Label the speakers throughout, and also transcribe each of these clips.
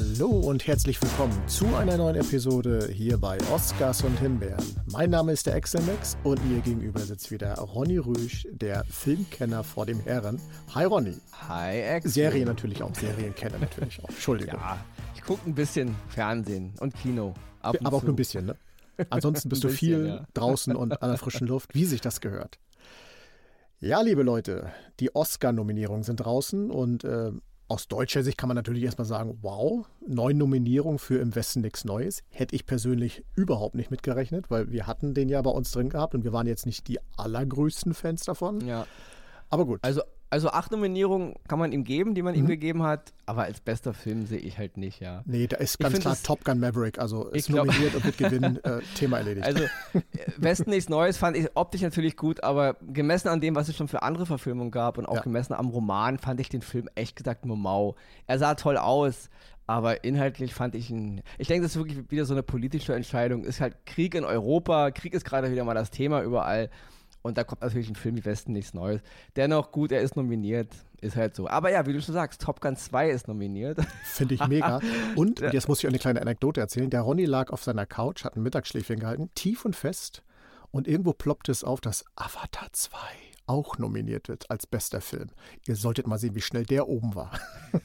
Speaker 1: Hallo und herzlich willkommen zu einer neuen Episode hier bei Oscars und Himbeeren. Mein Name ist der Excelmax und mir gegenüber sitzt wieder Ronny Rüsch, der Filmkenner vor dem Herren. Hi Ronny.
Speaker 2: Hi Axel.
Speaker 1: Serie natürlich auch, Serienkenner natürlich auch. Entschuldigung.
Speaker 2: Ja, ich gucke ein bisschen Fernsehen und Kino.
Speaker 1: aber auch nur ein bisschen, ne? Ansonsten bist bisschen, du viel ja. draußen und an der frischen Luft, wie sich das gehört. Ja, liebe Leute, die Oscar-Nominierungen sind draußen und äh, aus deutscher Sicht kann man natürlich erstmal sagen, wow, neun Nominierungen für Im Westen nichts Neues. Hätte ich persönlich überhaupt nicht mitgerechnet, weil wir hatten den ja bei uns drin gehabt und wir waren jetzt nicht die allergrößten Fans davon.
Speaker 2: Ja. Aber gut. Also also acht Nominierungen kann man ihm geben, die man mhm. ihm gegeben hat, aber als bester Film sehe ich halt nicht, ja.
Speaker 1: Nee, da ist ganz klar Top Gun Maverick, also ist glaub, nominiert und wird gewinnen, äh, Thema erledigt.
Speaker 2: Also äh, Westen nichts Neues fand ich optisch natürlich gut, aber gemessen an dem, was es schon für andere Verfilmungen gab und auch ja. gemessen am Roman, fand ich den Film echt gesagt nur mau. Er sah toll aus, aber inhaltlich fand ich ihn. Ich denke, das ist wirklich wieder so eine politische Entscheidung. Ist halt Krieg in Europa. Krieg ist gerade wieder mal das Thema überall. Und da kommt natürlich ein Film wie Westen nichts Neues. Dennoch gut, er ist nominiert. Ist halt so. Aber ja, wie du schon sagst, Top Gun 2 ist nominiert.
Speaker 1: Finde ich mega. Und jetzt muss ich euch eine kleine Anekdote erzählen. Der Ronny lag auf seiner Couch, hat ein Mittagsschläfchen gehalten, tief und fest. Und irgendwo ploppte es auf, dass Avatar 2 auch nominiert wird als bester Film. Ihr solltet mal sehen, wie schnell der oben war.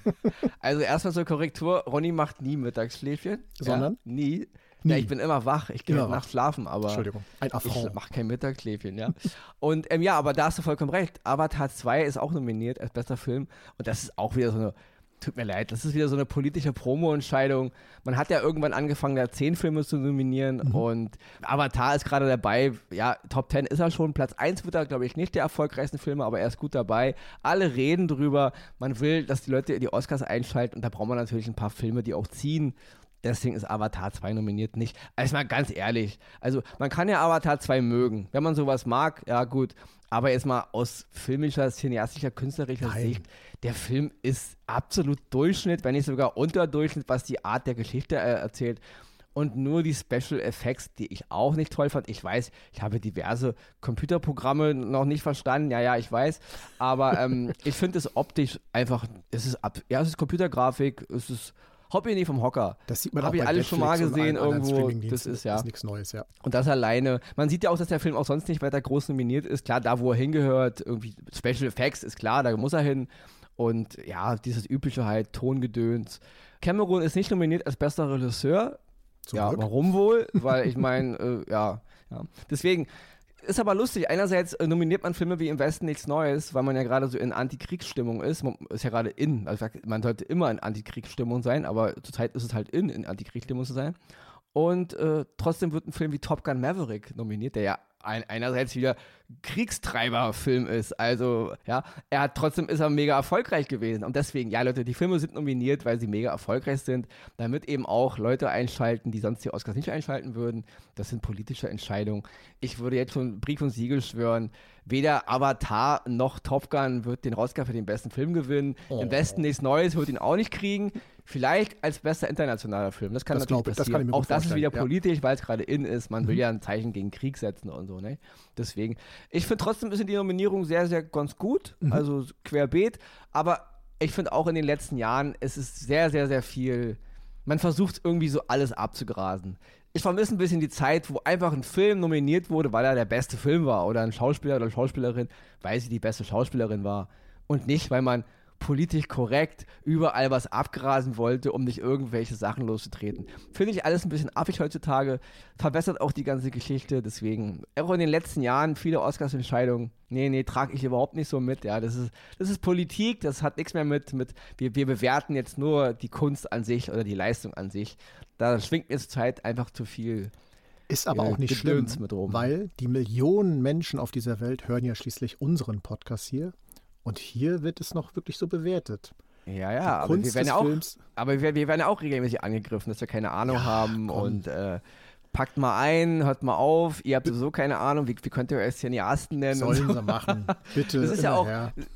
Speaker 2: also erstmal zur Korrektur, Ronny macht nie Mittagsschläfchen.
Speaker 1: Sondern? Ja,
Speaker 2: nie. Nie. Ja, ich bin immer wach. Ich gehe nachts schlafen, aber
Speaker 1: Entschuldigung. Ein
Speaker 2: ich mache kein Mittagsschläfchen, ja. und ähm, ja, aber da hast du vollkommen recht. Avatar 2 ist auch nominiert als bester Film und das ist auch wieder so eine Tut mir leid, das ist wieder so eine politische Promo-Entscheidung. Man hat ja irgendwann angefangen, da zehn Filme zu nominieren mhm. und Avatar ist gerade dabei. Ja, Top 10 ist er schon. Platz 1 wird er, glaube ich, nicht der erfolgreichsten Filme, aber er ist gut dabei. Alle reden drüber. Man will, dass die Leute die Oscars einschalten und da braucht man natürlich ein paar Filme, die auch ziehen. Deswegen ist Avatar 2 nominiert nicht. Also mal ganz ehrlich. Also man kann ja Avatar 2 mögen. Wenn man sowas mag, ja gut. Aber jetzt mal aus filmischer, cineastischer, künstlerischer Nein. Sicht, der Film ist absolut Durchschnitt, wenn nicht sogar Unterdurchschnitt, was die Art der Geschichte äh, erzählt. Und nur die Special Effects, die ich auch nicht toll fand. Ich weiß, ich habe diverse Computerprogramme noch nicht verstanden. Ja, ja, ich weiß. Aber ähm, ich finde es optisch einfach, es ist, ab, ja, es ist Computergrafik, es ist Ihr nie vom Hocker.
Speaker 1: Das sieht man
Speaker 2: Hab
Speaker 1: auch
Speaker 2: ich alles schon mal gesehen irgendwo.
Speaker 1: Das ist ja. ist nichts Neues, ja.
Speaker 2: Und das alleine. Man sieht ja auch, dass der Film auch sonst nicht weiter groß nominiert ist. Klar, da wo er hingehört, irgendwie Special Effects ist klar, da muss er hin. Und ja, dieses übliche halt, Tongedöns. Cameron ist nicht nominiert als bester Regisseur. Zum ja, Glück. warum wohl? Weil ich meine, äh, ja, ja. Deswegen, ist aber lustig. Einerseits äh, nominiert man Filme wie Im Westen nichts Neues, weil man ja gerade so in Antikriegsstimmung ist. Man ist ja gerade in. Also man sollte immer in Antikriegsstimmung sein, aber zurzeit ist es halt in, in Antikriegsstimmung zu sein. Und äh, trotzdem wird ein Film wie Top Gun Maverick nominiert, der ja ein, einerseits wieder Kriegstreiber-Film ist. Also, ja, er hat trotzdem ist er mega erfolgreich gewesen. Und deswegen, ja, Leute, die Filme sind nominiert, weil sie mega erfolgreich sind, damit eben auch Leute einschalten, die sonst die Oscars nicht einschalten würden. Das sind politische Entscheidungen. Ich würde jetzt schon Brief und Siegel schwören, weder Avatar noch Top Gun wird den Oscar für den besten Film gewinnen. Oh. Im Westen nichts Neues wird ihn auch nicht kriegen. Vielleicht als bester internationaler Film. Das kann das natürlich glaub, passieren. Das kann auch das ist wieder politisch, weil es gerade in ist. Man mhm. will ja ein Zeichen gegen Krieg setzen und so. Ne? Deswegen. Ich finde trotzdem ist die Nominierung sehr, sehr ganz gut. Mhm. Also querbeet. Aber ich finde auch in den letzten Jahren, es ist sehr, sehr, sehr viel. Man versucht irgendwie so alles abzugrasen. Ich vermisse ein bisschen die Zeit, wo einfach ein Film nominiert wurde, weil er der beste Film war. Oder ein Schauspieler oder Schauspielerin, weil sie die beste Schauspielerin war. Und nicht, weil man politisch korrekt überall was abgrasen wollte, um nicht irgendwelche Sachen loszutreten. Finde ich alles ein bisschen affig heutzutage, verbessert auch die ganze Geschichte, deswegen. Auch in den letzten Jahren viele Oscars-Entscheidungen, nee, nee, trage ich überhaupt nicht so mit, ja, das ist, das ist Politik, das hat nichts mehr mit, mit wir, wir bewerten jetzt nur die Kunst an sich oder die Leistung an sich, da schwingt mir zur Zeit einfach zu viel
Speaker 1: ist aber auch nicht schlimm, weil die Millionen Menschen auf dieser Welt hören ja schließlich unseren Podcast hier und hier wird es noch wirklich so bewertet.
Speaker 2: Ja, ja, aber wir, werden ja auch, aber wir, wir, werden ja auch regelmäßig angegriffen, dass wir keine Ahnung ja, haben komm. und äh, packt mal ein, hört mal auf, ihr habt sowieso keine Ahnung, wie, wie könnt ihr euch Cineasten nennen?
Speaker 1: Sollen sie machen, bitte.
Speaker 2: Das ist ja, auch,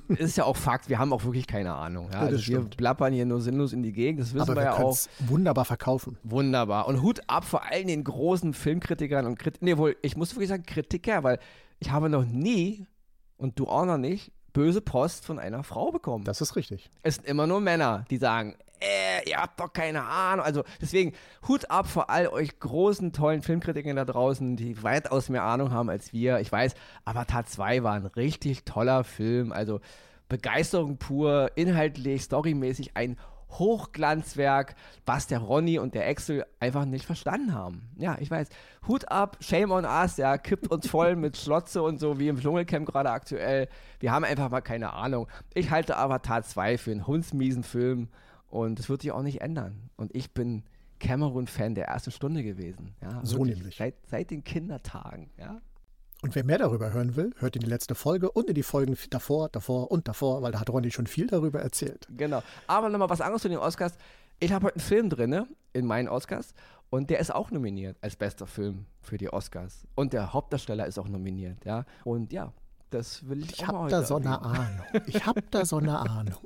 Speaker 2: das ist ja auch Fakt, wir haben auch wirklich keine Ahnung. Ja? Ja, also wir plappern hier nur sinnlos in die Gegend, das wissen Aber wir, wir ja auch.
Speaker 1: wunderbar verkaufen.
Speaker 2: Wunderbar. Und Hut ab vor allen den großen Filmkritikern und Kritikern, nee, wohl, ich muss wirklich sagen Kritiker, weil ich habe noch nie, und du auch noch nicht, böse Post von einer Frau bekommen.
Speaker 1: Das ist richtig.
Speaker 2: Es sind immer nur Männer, die sagen, äh, ihr habt doch keine Ahnung. Also deswegen Hut ab vor all euch großen, tollen Filmkritiken da draußen, die weitaus mehr Ahnung haben als wir. Ich weiß, Avatar 2 war ein richtig toller Film. Also Begeisterung pur, inhaltlich, storymäßig ein Hochglanzwerk, was der Ronny und der Axel einfach nicht verstanden haben. Ja, ich weiß. Hut ab, shame on us, ja, kippt uns voll mit Schlotze und so, wie im Dschungelcamp gerade aktuell. Wir haben einfach mal keine Ahnung. Ich halte Avatar 2 für einen hundsmiesen Film und es wird sich auch nicht ändern. Und ich bin Cameron-Fan der ersten Stunde gewesen. Ja,
Speaker 1: so nämlich.
Speaker 2: Seit, seit den Kindertagen, ja.
Speaker 1: Und wer mehr darüber hören will, hört in die letzte Folge und in die Folgen davor, davor und davor, weil da hat Ronny schon viel darüber erzählt.
Speaker 2: Genau. Aber nochmal was anderes zu den Oscars. Ich habe heute einen Film drin in meinen Oscars und der ist auch nominiert als bester Film für die Oscars. Und der Hauptdarsteller ist auch nominiert, ja. Und ja, das will ich,
Speaker 1: ich auch mal da so eine Ahnung. Ich habe da so eine Ahnung.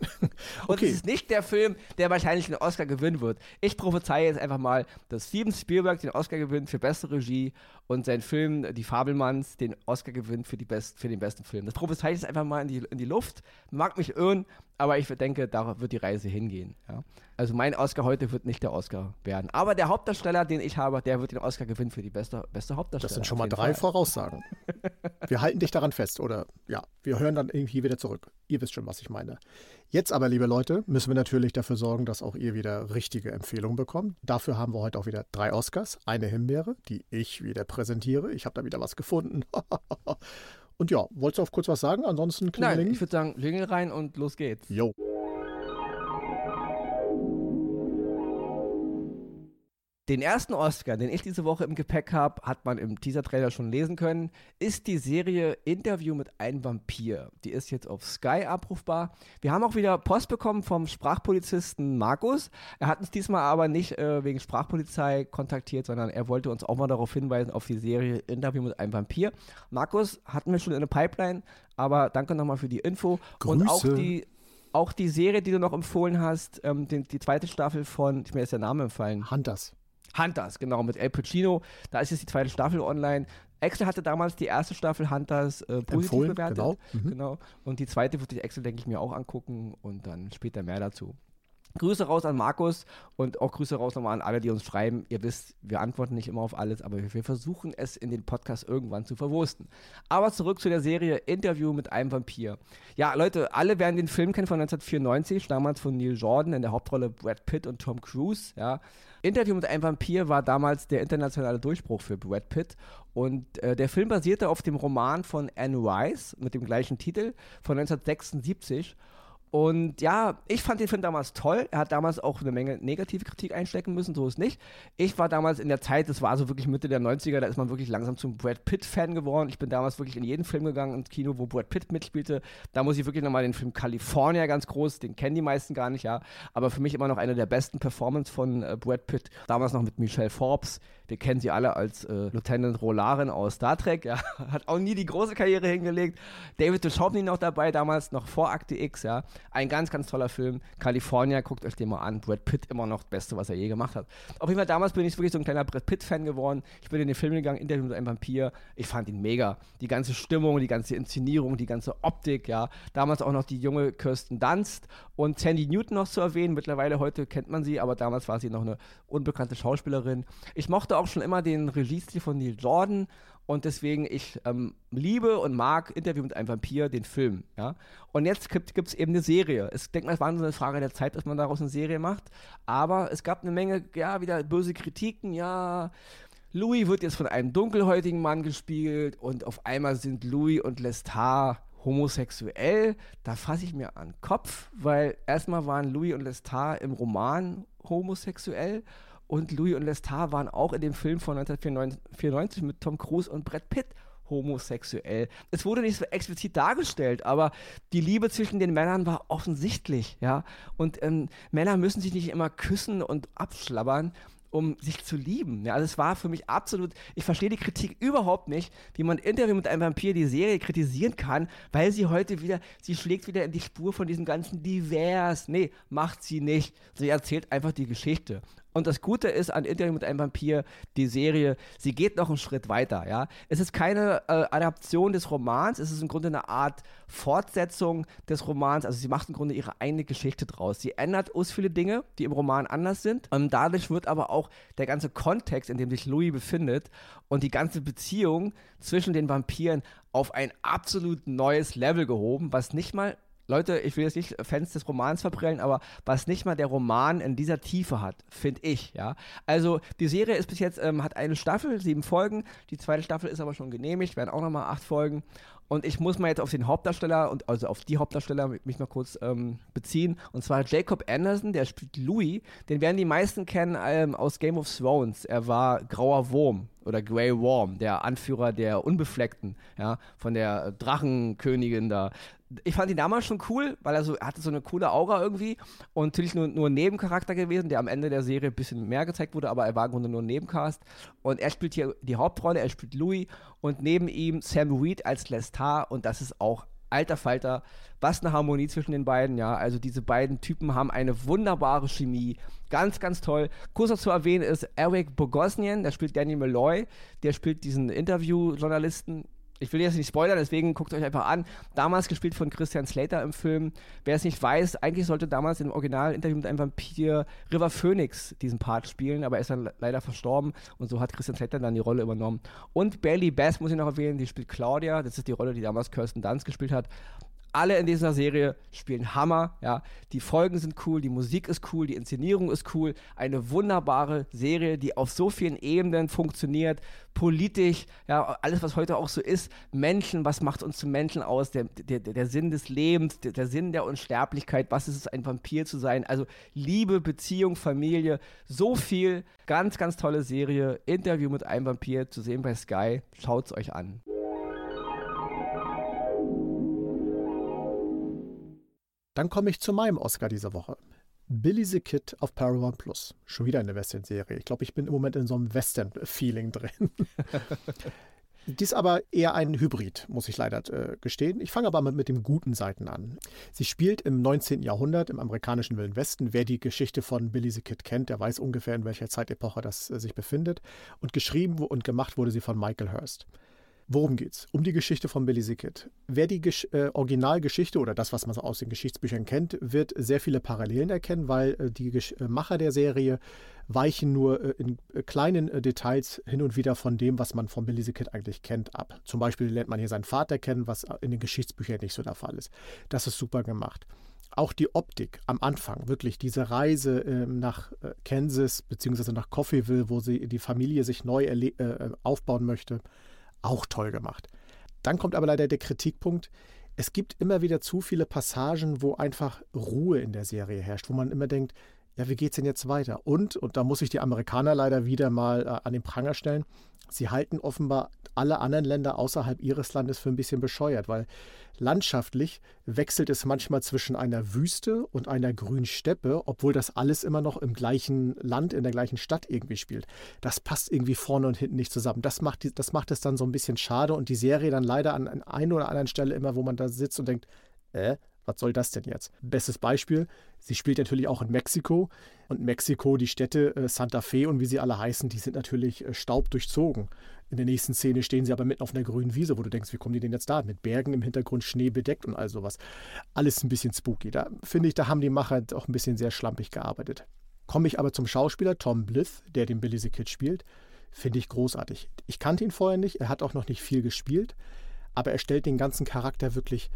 Speaker 2: Und es ist nicht der Film, der wahrscheinlich den Oscar gewinnen wird. Ich prophezeie jetzt einfach mal, dass Steven Spielberg den Oscar gewinnt für beste Regie und sein Film Die Fabelmanns den Oscar gewinnt für, die best, für den besten Film. Das prophezeie ich jetzt einfach mal in die, in die Luft. Mag mich irren, aber ich denke, da wird die Reise hingehen. Ja. Also mein Oscar heute wird nicht der Oscar werden. Aber der Hauptdarsteller, den ich habe, der wird den Oscar gewinnen für die beste, beste Hauptdarsteller.
Speaker 1: Das sind schon mal drei Fall. Voraussagen. wir halten dich daran fest oder ja, wir hören dann irgendwie wieder zurück. Ihr wisst schon, was ich meine. Jetzt aber, liebe Leute, müssen wir natürlich dafür sorgen, dass auch ihr wieder richtige Empfehlungen bekommt. Dafür haben wir heute auch wieder drei Oscars. Eine Himbeere, die ich wieder präsentiere. Ich habe da wieder was gefunden. Und ja, wolltest du auf kurz was sagen? Ansonsten
Speaker 2: Klingeling? Nein, ich würde sagen, Klingel rein und los geht's.
Speaker 1: Jo.
Speaker 2: Den ersten Oscar, den ich diese Woche im Gepäck habe, hat man im Teaser-Trailer schon lesen können, ist die Serie Interview mit einem Vampir. Die ist jetzt auf Sky abrufbar. Wir haben auch wieder Post bekommen vom Sprachpolizisten Markus. Er hat uns diesmal aber nicht äh, wegen Sprachpolizei kontaktiert, sondern er wollte uns auch mal darauf hinweisen, auf die Serie Interview mit einem Vampir. Markus hatten wir schon in der Pipeline, aber danke nochmal für die Info.
Speaker 1: Grüße.
Speaker 2: Und auch die auch die Serie, die du noch empfohlen hast, ähm, die, die, zweite Staffel von, ich mir ist der Name empfallen.
Speaker 1: Hunters.
Speaker 2: Hunters, genau, mit El Pacino. Da ist jetzt die zweite Staffel online. Excel hatte damals die erste Staffel Hunters äh, positiv Empfohlen, bewertet.
Speaker 1: Genau.
Speaker 2: Mhm. genau. Und die zweite wird sich Excel, denke ich, mir auch angucken und dann später mehr dazu. Grüße raus an Markus und auch Grüße raus nochmal an alle, die uns schreiben. Ihr wisst, wir antworten nicht immer auf alles, aber wir versuchen es in den Podcast irgendwann zu verwursten. Aber zurück zu der Serie Interview mit einem Vampir. Ja, Leute, alle werden den Film kennen von 1994, damals von Neil Jordan in der Hauptrolle Brad Pitt und Tom Cruise. Ja. Interview mit einem Vampir war damals der internationale Durchbruch für Brad Pitt. Und äh, der Film basierte auf dem Roman von Anne Rice mit dem gleichen Titel von 1976. Und ja, ich fand den Film damals toll. Er hat damals auch eine Menge negative Kritik einstecken müssen, so ist nicht. Ich war damals in der Zeit, das war so wirklich Mitte der 90er, da ist man wirklich langsam zum Brad Pitt-Fan geworden. Ich bin damals wirklich in jeden Film gegangen ins Kino, wo Brad Pitt mitspielte. Da muss ich wirklich nochmal den Film California ganz groß, den kennen die meisten gar nicht, ja. Aber für mich immer noch eine der besten Performances von äh, Brad Pitt. Damals noch mit Michelle Forbes. Wir kennen sie alle als äh, Lieutenant Rolaren aus Star Trek. Ja. Hat auch nie die große Karriere hingelegt. David Duchovny noch dabei, damals noch vor Akte X. Ja. Ein ganz, ganz toller Film. California, guckt euch den mal an. Brad Pitt immer noch das Beste, was er je gemacht hat. Auf jeden Fall, damals bin ich wirklich so ein kleiner Brad Pitt-Fan geworden. Ich bin in den Film gegangen, Interview mit einem Vampir. Ich fand ihn mega. Die ganze Stimmung, die ganze Inszenierung, die ganze Optik, ja. Damals auch noch die junge Kirsten Dunst und Sandy Newton noch zu erwähnen. Mittlerweile, heute kennt man sie, aber damals war sie noch eine unbekannte Schauspielerin. Ich mochte auch schon immer den Regiestil von Neil Jordan und deswegen, ich ähm, liebe und mag Interview mit einem Vampir, den Film. Ja? Und jetzt gibt es eben eine Serie. Ich denke mal, es war so eine Frage der Zeit, dass man daraus eine Serie macht. Aber es gab eine Menge, ja, wieder böse Kritiken. Ja, Louis wird jetzt von einem dunkelhäutigen Mann gespielt und auf einmal sind Louis und Lestat homosexuell. Da fasse ich mir an den Kopf, weil erstmal waren Louis und Lestat im Roman homosexuell und Louis und Lestat waren auch in dem Film von 1994 mit Tom Cruise und Brad Pitt homosexuell. Es wurde nicht so explizit dargestellt, aber die Liebe zwischen den Männern war offensichtlich, ja. Und ähm, Männer müssen sich nicht immer küssen und abschlabbern, um sich zu lieben. Ja, also es war für mich absolut, ich verstehe die Kritik überhaupt nicht, wie man Interview mit einem Vampir die Serie kritisieren kann, weil sie heute wieder, sie schlägt wieder in die Spur von diesem ganzen Divers. Nee, macht sie nicht. Sie erzählt einfach die Geschichte. Und das Gute ist an Interview mit einem Vampir, die Serie, sie geht noch einen Schritt weiter, ja. Es ist keine äh, Adaption des Romans, es ist im Grunde eine Art Fortsetzung des Romans. Also sie macht im Grunde ihre eigene Geschichte draus. Sie ändert us viele Dinge, die im Roman anders sind. Und dadurch wird aber auch der ganze Kontext, in dem sich Louis befindet und die ganze Beziehung zwischen den Vampiren auf ein absolut neues Level gehoben, was nicht mal Leute, ich will jetzt nicht Fans des Romans verprellen, aber was nicht mal der Roman in dieser Tiefe hat, finde ich, ja. Also die Serie ist bis jetzt, ähm, hat eine Staffel, sieben Folgen. Die zweite Staffel ist aber schon genehmigt, werden auch nochmal acht Folgen. Und ich muss mal jetzt auf den Hauptdarsteller und also auf die Hauptdarsteller mich mal kurz ähm, beziehen. Und zwar Jacob Anderson, der spielt Louis. Den werden die meisten kennen ähm, aus Game of Thrones. Er war Grauer Wurm oder Grey Worm, der Anführer der Unbefleckten, ja, von der Drachenkönigin da ich fand ihn damals schon cool, weil er so er hatte so eine coole Aura irgendwie und natürlich nur, nur ein Nebencharakter gewesen, der am Ende der Serie ein bisschen mehr gezeigt wurde, aber er war im Grunde nur ein Nebencast. Und er spielt hier die Hauptrolle, er spielt Louis und neben ihm Sam Reed als Lestat und das ist auch alter Falter, was eine Harmonie zwischen den beiden, ja. Also diese beiden Typen haben eine wunderbare Chemie. Ganz, ganz toll. Kurz noch zu erwähnen ist Eric Bogosnian, der spielt Danny Malloy, der spielt diesen Interviewjournalisten ich will jetzt nicht spoilern, deswegen guckt euch einfach an. Damals gespielt von Christian Slater im Film. Wer es nicht weiß, eigentlich sollte damals im Original-Interview mit einem Vampir River Phoenix diesen Part spielen, aber er ist dann leider verstorben und so hat Christian Slater dann die Rolle übernommen. Und Bailey Bass muss ich noch erwähnen, die spielt Claudia. Das ist die Rolle, die damals Kirsten Dunst gespielt hat alle in dieser Serie spielen Hammer, ja. Die Folgen sind cool, die Musik ist cool, die Inszenierung ist cool. Eine wunderbare Serie, die auf so vielen Ebenen funktioniert. Politisch, ja, alles, was heute auch so ist. Menschen, was macht uns zu Menschen aus? Der, der, der Sinn des Lebens, der, der Sinn der Unsterblichkeit, was ist es, ein Vampir zu sein? Also Liebe, Beziehung, Familie, so viel. Ganz, ganz tolle Serie. Interview mit einem Vampir zu sehen bei Sky. Schaut es euch an.
Speaker 1: Dann komme ich zu meinem Oscar dieser Woche. Billy the Kid auf Paramount Plus. Schon wieder eine Western-Serie. Ich glaube, ich bin im Moment in so einem Western-Feeling drin. Dies aber eher ein Hybrid, muss ich leider äh, gestehen. Ich fange aber mit, mit den guten Seiten an. Sie spielt im 19. Jahrhundert im amerikanischen Wilden Westen. Wer die Geschichte von Billy the Kid kennt, der weiß ungefähr, in welcher Zeitepoche das äh, sich befindet. Und geschrieben und gemacht wurde sie von Michael Hurst. Worum geht's? Um die Geschichte von Billy Kid. Wer die Gesch äh, Originalgeschichte oder das, was man so aus den Geschichtsbüchern kennt, wird sehr viele Parallelen erkennen, weil äh, die Gesch äh, Macher der Serie weichen nur äh, in äh, kleinen äh, Details hin und wieder von dem, was man von Billy Kid eigentlich kennt, ab. Zum Beispiel lernt man hier seinen Vater kennen, was in den Geschichtsbüchern nicht so der Fall ist. Das ist super gemacht auch die Optik am Anfang, wirklich diese Reise äh, nach Kansas bzw. nach Coffeeville, wo sie die Familie sich neu äh, aufbauen möchte, auch toll gemacht. Dann kommt aber leider der Kritikpunkt, es gibt immer wieder zu viele Passagen, wo einfach Ruhe in der Serie herrscht, wo man immer denkt, ja, wie geht's denn jetzt weiter? Und, und da muss ich die Amerikaner leider wieder mal äh, an den Pranger stellen, sie halten offenbar alle anderen Länder außerhalb ihres Landes für ein bisschen bescheuert, weil landschaftlich wechselt es manchmal zwischen einer Wüste und einer grünen Steppe, obwohl das alles immer noch im gleichen Land, in der gleichen Stadt irgendwie spielt. Das passt irgendwie vorne und hinten nicht zusammen. Das macht, die, das macht es dann so ein bisschen schade und die Serie dann leider an, an einer oder anderen Stelle immer, wo man da sitzt und denkt, äh, was soll das denn jetzt? Bestes Beispiel, sie spielt natürlich auch in Mexiko und Mexiko, die Städte äh, Santa Fe und wie sie alle heißen, die sind natürlich äh, staubdurchzogen. In der nächsten Szene stehen sie aber mitten auf einer grünen Wiese, wo du denkst, wie kommen die denn jetzt da? Mit Bergen im Hintergrund, Schnee bedeckt und all sowas. Alles ein bisschen spooky. Da finde ich, da haben die Macher auch ein bisschen sehr schlampig gearbeitet. Komme ich aber zum Schauspieler Tom Blyth, der den Billy the Kid spielt, finde ich großartig. Ich kannte ihn vorher nicht, er hat auch noch nicht viel gespielt, aber er stellt den ganzen Charakter wirklich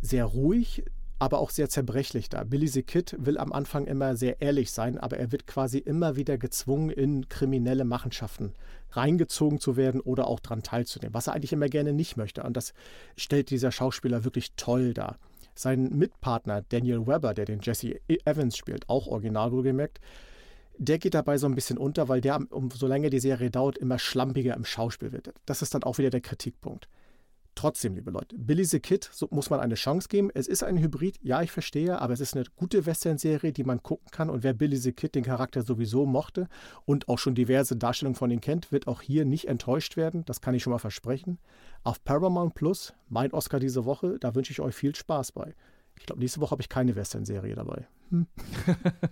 Speaker 1: sehr ruhig, aber auch sehr zerbrechlich da. Billy the Kid will am Anfang immer sehr ehrlich sein, aber er wird quasi immer wieder gezwungen, in kriminelle Machenschaften reingezogen zu werden oder auch daran teilzunehmen, was er eigentlich immer gerne nicht möchte. Und das stellt dieser Schauspieler wirklich toll dar. Sein Mitpartner Daniel Webber, der den Jesse Evans spielt, auch original wohlgemerkt, der geht dabei so ein bisschen unter, weil der, umso länger die Serie dauert, immer schlampiger im Schauspiel wird. Das ist dann auch wieder der Kritikpunkt. Trotzdem, liebe Leute, Billy the Kid so muss man eine Chance geben. Es ist ein Hybrid, ja, ich verstehe, aber es ist eine gute Western-Serie, die man gucken kann. Und wer Billy the Kid, den Charakter sowieso mochte und auch schon diverse Darstellungen von ihm kennt, wird auch hier nicht enttäuscht werden. Das kann ich schon mal versprechen. Auf Paramount Plus, mein Oscar diese Woche, da wünsche ich euch viel Spaß bei. Ich glaube, nächste Woche habe ich keine Western-Serie dabei. Hm.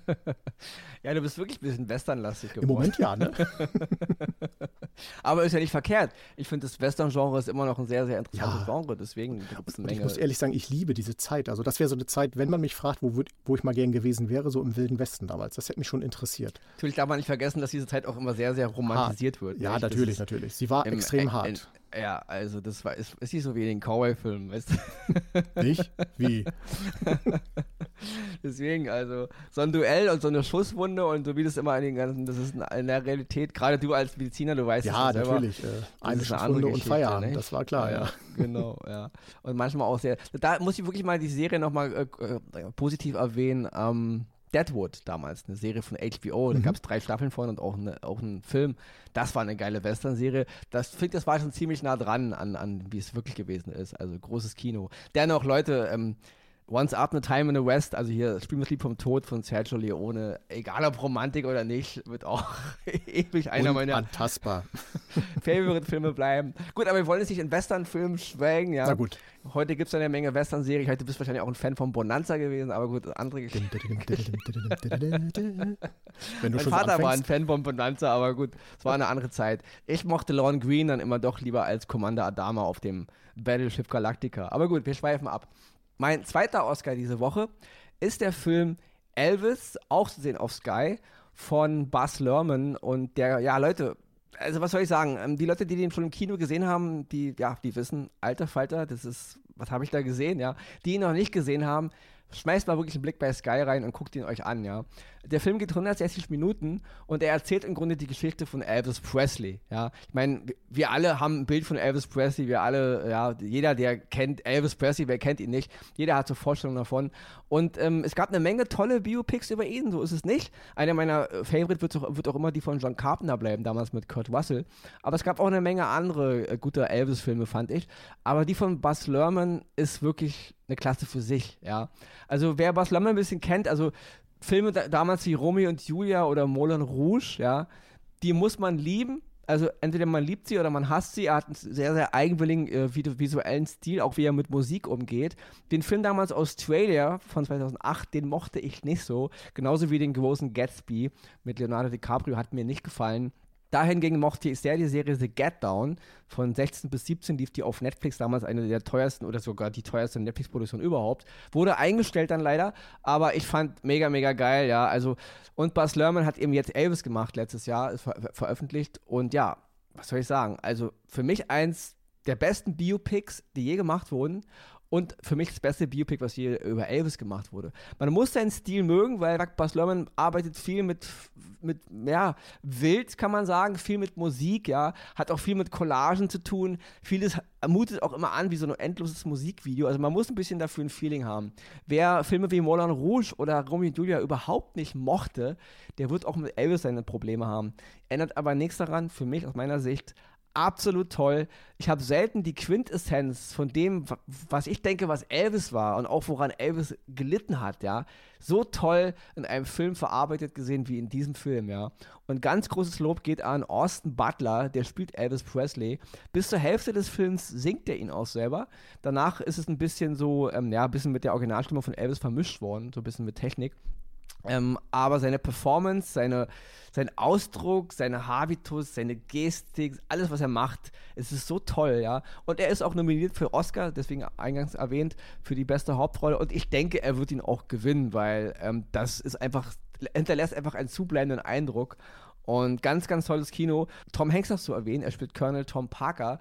Speaker 2: ja, du bist wirklich ein bisschen westernlastig geworden.
Speaker 1: Im Moment ja, ne?
Speaker 2: Aber ist ja nicht verkehrt. Ich finde, das Western-Genre ist immer noch ein sehr, sehr interessantes ja. Genre. Deswegen
Speaker 1: gibt es eine Menge. Ich muss ehrlich sagen, ich liebe diese Zeit. Also, das wäre so eine Zeit, wenn man mich fragt, wo, wo ich mal gern gewesen wäre, so im Wilden Westen damals. Das hätte mich schon interessiert.
Speaker 2: Natürlich darf man nicht vergessen, dass diese Zeit auch immer sehr, sehr romantisiert hart. wird.
Speaker 1: Ja, natürlich, natürlich. Sie war extrem hart. In,
Speaker 2: ja, also das war, ist, ist nicht so wie in den Cowboy-Filmen, weißt du?
Speaker 1: Nicht? Wie?
Speaker 2: Deswegen, also, so ein Duell und so eine Schusswunde und so wie das immer in den ganzen, das ist in der Realität, gerade du als Mediziner, du weißt
Speaker 1: ja, das natürlich. Selber, äh, eine Schusswunde und Feierabend,
Speaker 2: ne?
Speaker 1: das war klar, ja. ja.
Speaker 2: Genau, ja. Und manchmal auch sehr, da muss ich wirklich mal die Serie nochmal äh, äh, positiv erwähnen, ähm, Deadwood damals, eine Serie von HBO. Da mhm. gab es drei Staffeln von und auch, eine, auch einen Film. Das war eine geile Western-Serie. Das finde das war schon ziemlich nah dran an, an wie es wirklich gewesen ist. Also großes Kino. Dennoch, Leute, ähm, Once Upon a Time in the West, also hier Spiel Lied vom Tod von Sergio Leone, egal ob Romantik oder nicht, wird auch ewig einer meiner Favorite-Filme bleiben. Gut, aber wir wollen jetzt nicht in Western-Filmen schwelgen, ja.
Speaker 1: Na gut.
Speaker 2: Heute gibt es eine Menge Western-Serien. Heute bist du wahrscheinlich auch ein Fan von Bonanza gewesen, aber gut, andere Geschichten. mein Vater war ein Fan von Bonanza, aber gut, es war eine andere Zeit. Ich mochte Lorne Green dann immer doch lieber als Commander Adama auf dem Battleship Galactica. Aber gut, wir schweifen ab. Mein zweiter Oscar diese Woche ist der Film Elvis, auch zu sehen auf Sky, von Buzz Lerman. Und der, ja, Leute, also was soll ich sagen? Ähm, die Leute, die den schon im Kino gesehen haben, die, ja, die wissen, alter Falter, das ist, was habe ich da gesehen, ja. Die ihn noch nicht gesehen haben, schmeißt mal wirklich einen Blick bei Sky rein und guckt ihn euch an, ja. Der Film geht 160 Minuten und er erzählt im Grunde die Geschichte von Elvis Presley, ja. Ich meine, wir alle haben ein Bild von Elvis Presley, wir alle, ja, jeder, der kennt Elvis Presley, wer kennt ihn nicht, jeder hat so Vorstellungen davon und ähm, es gab eine Menge tolle Biopics über ihn, so ist es nicht. Einer meiner äh, Favorite wird auch, wird auch immer die von John Carpenter bleiben, damals mit Kurt Russell, aber es gab auch eine Menge andere äh, gute Elvis-Filme, fand ich, aber die von Buzz Lerman ist wirklich eine Klasse für sich, ja. Also wer Bas Lammer ein bisschen kennt, also Filme da, damals wie Romeo und Julia oder Moulin Rouge, ja, die muss man lieben. Also entweder man liebt sie oder man hasst sie. Er hat einen sehr, sehr eigenwilligen äh, visuellen Stil, auch wie er mit Musik umgeht. Den Film damals Australia von 2008, den mochte ich nicht so. Genauso wie den großen Gatsby mit Leonardo DiCaprio hat mir nicht gefallen. Dahingegen mochte ich sehr die Serie The Get Down. Von 16 bis 17 lief die auf Netflix, damals eine der teuersten oder sogar die teuerste Netflix-Produktion überhaupt. Wurde eingestellt dann leider, aber ich fand mega, mega geil, ja. Also, und Buzz Lerman hat eben jetzt Elvis gemacht letztes Jahr, ver veröffentlicht. Und ja, was soll ich sagen? Also, für mich eins der besten Biopics, die je gemacht wurden und für mich das beste Biopic, was hier über Elvis gemacht wurde. Man muss seinen Stil mögen, weil Bas Lerman arbeitet viel mit, mit, ja, wild kann man sagen, viel mit Musik, ja, hat auch viel mit Collagen zu tun. Vieles mutet auch immer an wie so ein endloses Musikvideo. Also man muss ein bisschen dafür ein Feeling haben. Wer Filme wie Moulin Rouge oder Romeo und Julia überhaupt nicht mochte, der wird auch mit Elvis seine Probleme haben. Ändert aber nichts daran, für mich aus meiner Sicht, absolut toll. Ich habe selten die Quintessenz von dem, was ich denke, was Elvis war und auch woran Elvis gelitten hat, ja, so toll in einem Film verarbeitet gesehen wie in diesem Film, ja. Und ganz großes Lob geht an Austin Butler, der spielt Elvis Presley. Bis zur Hälfte des Films singt er ihn auch selber. Danach ist es ein bisschen so, ähm, ja, ein bisschen mit der Originalstimme von Elvis vermischt worden, so ein bisschen mit Technik. Ähm, aber seine Performance, seine, sein Ausdruck, seine Habitus, seine Gestik, alles, was er macht, es ist so toll, ja. Und er ist auch nominiert für Oscar, deswegen eingangs erwähnt, für die beste Hauptrolle. Und ich denke, er wird ihn auch gewinnen, weil ähm, das ist einfach, hinterlässt einfach einen zubleibenden Eindruck. Und ganz, ganz tolles Kino. Tom Hanks noch zu erwähnen, er spielt Colonel Tom Parker.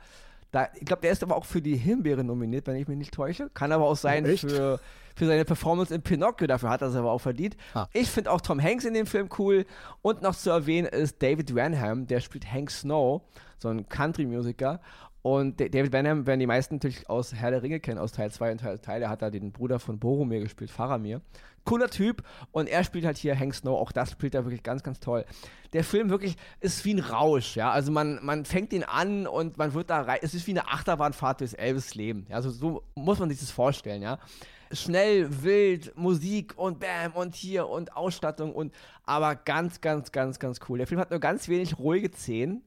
Speaker 2: Da, ich glaube, der ist aber auch für die Himbeere nominiert, wenn ich mich nicht täusche. Kann aber auch sein
Speaker 1: oh,
Speaker 2: für, für seine Performance in Pinocchio. Dafür hat er es aber auch verdient. Ah. Ich finde auch Tom Hanks in dem Film cool. Und noch zu erwähnen ist David Ranham, der spielt Hank Snow, so ein Country-Musiker. Und David Benham werden die meisten natürlich aus Herr der Ringe kennen, aus Teil 2 und Teil 3. Der hat da den Bruder von Boromir gespielt, Faramir. Cooler Typ. Und er spielt halt hier Hank Snow. Auch das spielt er wirklich ganz, ganz toll. Der Film wirklich ist wie ein Rausch, ja. Also man, man fängt ihn an und man wird da rein. Es ist wie eine Achterbahnfahrt durchs Elvis Leben. Ja, also so muss man sich das vorstellen, ja schnell, wild, Musik und Bam und hier und Ausstattung und aber ganz, ganz, ganz, ganz cool. Der Film hat nur ganz wenig ruhige Szenen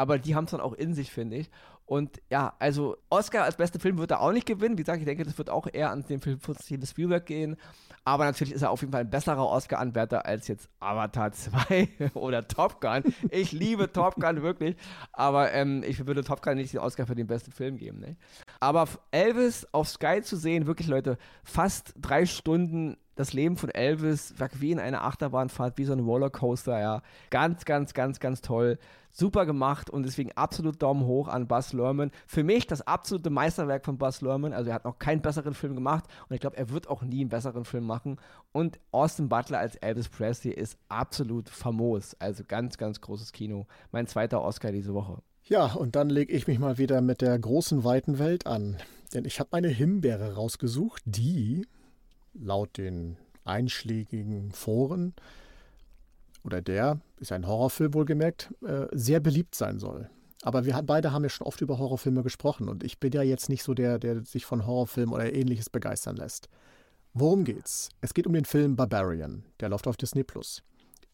Speaker 2: aber die haben es dann auch in sich, finde ich. Und ja, also Oscar als bester Film wird er auch nicht gewinnen. Wie gesagt, ich denke, das wird auch eher an den Film von Steven Spielberg gehen. Aber natürlich ist er auf jeden Fall ein besserer Oscar-Anwärter als jetzt Avatar 2 oder Top Gun. Ich liebe Top Gun wirklich. Aber ähm, ich würde Top Gun nicht den Oscar für den besten Film geben. Ne? Aber Elvis auf Sky zu sehen, wirklich Leute, fast drei Stunden das Leben von Elvis, wie in einer Achterbahnfahrt, wie so ein Rollercoaster, ja. Ganz, ganz, ganz, ganz toll. Super gemacht und deswegen absolut Daumen hoch an Buzz Lerman. Für mich das absolute Meisterwerk von Buzz Lerman. Also er hat noch keinen besseren Film gemacht und ich glaube, er wird auch nie einen besseren Film machen. Und Austin Butler als Elvis Presley ist absolut famos. Also ganz, ganz großes Kino. Mein zweiter Oscar diese Woche.
Speaker 1: Ja, und dann lege ich mich mal wieder mit der großen, weiten Welt an. Denn ich habe eine Himbeere rausgesucht, die laut den einschlägigen Foren oder der, ist ein Horrorfilm wohlgemerkt, äh, sehr beliebt sein soll. Aber wir beide haben ja schon oft über Horrorfilme gesprochen und ich bin ja jetzt nicht so der, der sich von Horrorfilmen oder ähnliches begeistern lässt. Worum geht's? Es geht um den Film Barbarian, der läuft auf Disney Plus.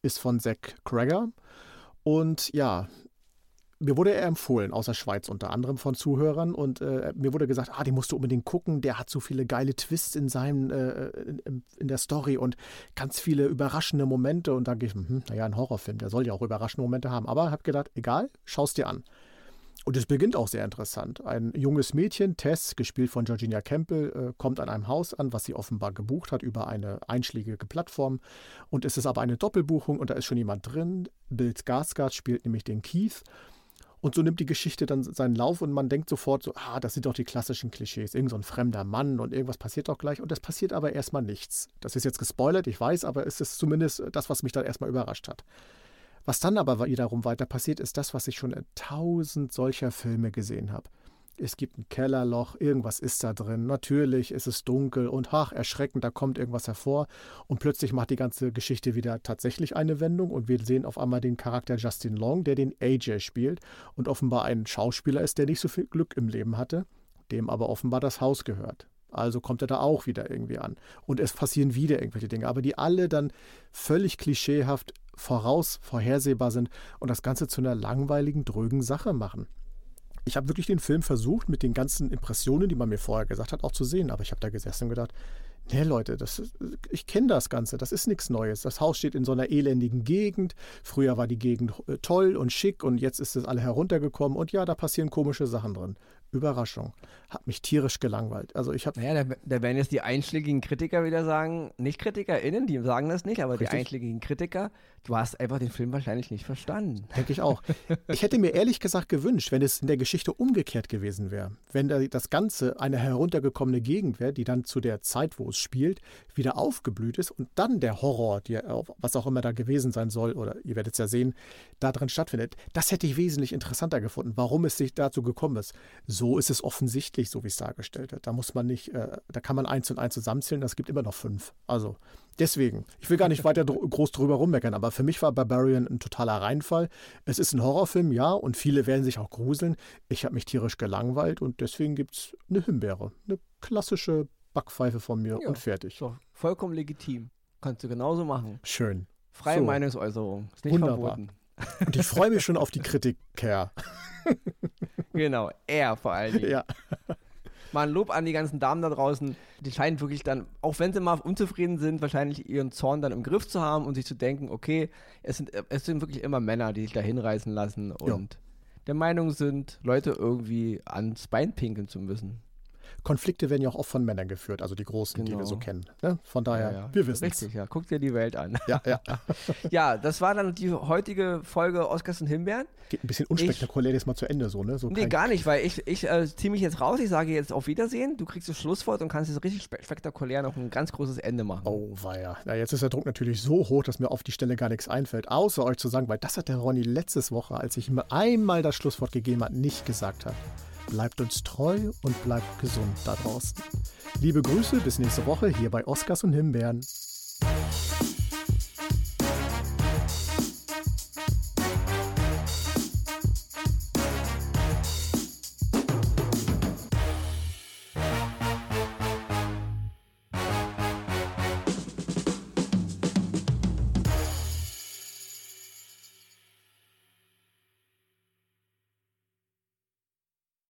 Speaker 1: Ist von Zach Cregger und ja, mir wurde er empfohlen, aus der Schweiz unter anderem von Zuhörern. Und äh, mir wurde gesagt, ah, den musst du unbedingt gucken. Der hat so viele geile Twists in seinem, äh, in, in, der Story und ganz viele überraschende Momente. Und da gehe ich, hm, naja, ein Horrorfilm, der soll ja auch überraschende Momente haben. Aber habe gedacht, egal, schaust dir an. Und es beginnt auch sehr interessant. Ein junges Mädchen, Tess, gespielt von Georgina Campbell, äh, kommt an einem Haus an, was sie offenbar gebucht hat über eine einschlägige Plattform. Und es ist aber eine Doppelbuchung und da ist schon jemand drin. Bill Skarsgård spielt nämlich den Keith. Und so nimmt die Geschichte dann seinen Lauf und man denkt sofort so, ah, das sind doch die klassischen Klischees. Irgend so ein fremder Mann und irgendwas passiert doch gleich. Und es passiert aber erstmal nichts. Das ist jetzt gespoilert, ich weiß, aber es ist zumindest das, was mich dann erstmal überrascht hat. Was dann aber wiederum weiter passiert, ist das, was ich schon in tausend solcher Filme gesehen habe es gibt ein Kellerloch, irgendwas ist da drin. Natürlich ist es dunkel und ach, erschreckend, da kommt irgendwas hervor. Und plötzlich macht die ganze Geschichte wieder tatsächlich eine Wendung und wir sehen auf einmal den Charakter Justin Long, der den AJ spielt und offenbar ein Schauspieler ist, der nicht so viel Glück im Leben hatte, dem aber offenbar das Haus gehört. Also kommt er da auch wieder irgendwie an. Und es passieren wieder irgendwelche Dinge, aber die alle dann völlig klischeehaft voraus, vorhersehbar sind und das Ganze zu einer langweiligen, drögen Sache machen ich habe wirklich den Film versucht, mit den ganzen Impressionen, die man mir vorher gesagt hat, auch zu sehen. Aber ich habe da gesessen und gedacht, nee Leute, das ich kenne das Ganze, das ist nichts Neues. Das Haus steht in so einer elendigen Gegend. Früher war die Gegend äh, toll und schick und jetzt ist es alle heruntergekommen. Und ja, da passieren komische Sachen drin. Überraschung. Hat mich tierisch gelangweilt. Also ich habe.
Speaker 2: Naja, da, da, werden jetzt die einschlägigen Kritiker wieder sagen, nicht KritikerInnen, die sagen das nicht, aber Richtig. die einschlägigen Kritiker, du hast einfach den Film wahrscheinlich nicht verstanden.
Speaker 1: Denke ich auch. ich hätte mir ehrlich gesagt gewünscht, wenn es in der Geschichte umgekehrt gewesen wäre. Wenn das Ganze eine heruntergekommene Gegend wäre, die dann zu der Zeit, wo es spielt, wieder aufgeblüht ist und dann der Horror, die, was auch immer da gewesen sein soll, oder ihr werdet es ja sehen, da drin stattfindet. Das hätte ich wesentlich interessanter gefunden, warum es sich dazu gekommen ist. So ist es offensichtlich, so wie es dargestellt wird. Da muss man nicht, äh, da kann man eins und eins zusammenzählen, das gibt immer noch fünf. Also deswegen, ich will gar nicht weiter dr groß drüber rummeckern, aber für mich war Barbarian ein totaler Reinfall. Es ist ein Horrorfilm, ja, und viele werden sich auch gruseln. Ich habe mich tierisch gelangweilt und deswegen gibt es eine Himbeere. Eine klassische Backpfeife von mir ja, und fertig.
Speaker 2: So, vollkommen legitim. Kannst du genauso machen.
Speaker 1: Schön.
Speaker 2: Freie so. Meinungsäußerung. Ist nicht Wunderbar. verboten.
Speaker 1: Und ich freue mich schon auf die Kritik, Kerr.
Speaker 2: genau, er vor allen Dingen. Ja. Mal ein Lob an die ganzen Damen da draußen. Die scheinen wirklich dann, auch wenn sie mal unzufrieden sind, wahrscheinlich ihren Zorn dann im Griff zu haben und sich zu denken, okay, es sind, es sind wirklich immer Männer, die sich da hinreißen lassen und ja. der Meinung sind, Leute irgendwie ans Bein pinkeln zu müssen.
Speaker 1: Konflikte werden ja auch oft von Männern geführt, also die großen, genau. die wir so genau. kennen. Ne? Von daher, ja, ja. wir wissen
Speaker 2: es. Richtig, ja. Guck dir die Welt an.
Speaker 1: Ja, ja.
Speaker 2: ja, das war dann die heutige Folge Oscars und Himbeeren.
Speaker 1: Geht ein bisschen unspektakulär jetzt mal zu Ende so, ne? So
Speaker 2: nee, gar nicht, weil ich, ich äh, ziehe mich jetzt raus, ich sage jetzt auf Wiedersehen, du kriegst das Schlusswort und kannst jetzt richtig spektakulär noch ein ganz großes Ende machen.
Speaker 1: Oh, weia. Ja, jetzt ist der Druck natürlich so hoch, dass mir auf die Stelle gar nichts einfällt, außer euch zu sagen, weil das hat der Ronny letztes Woche, als ich ihm einmal das Schlusswort gegeben habe, nicht gesagt hat. Bleibt uns treu und bleibt gesund da draußen. Liebe Grüße, bis nächste Woche hier bei Oscars und Himbeeren.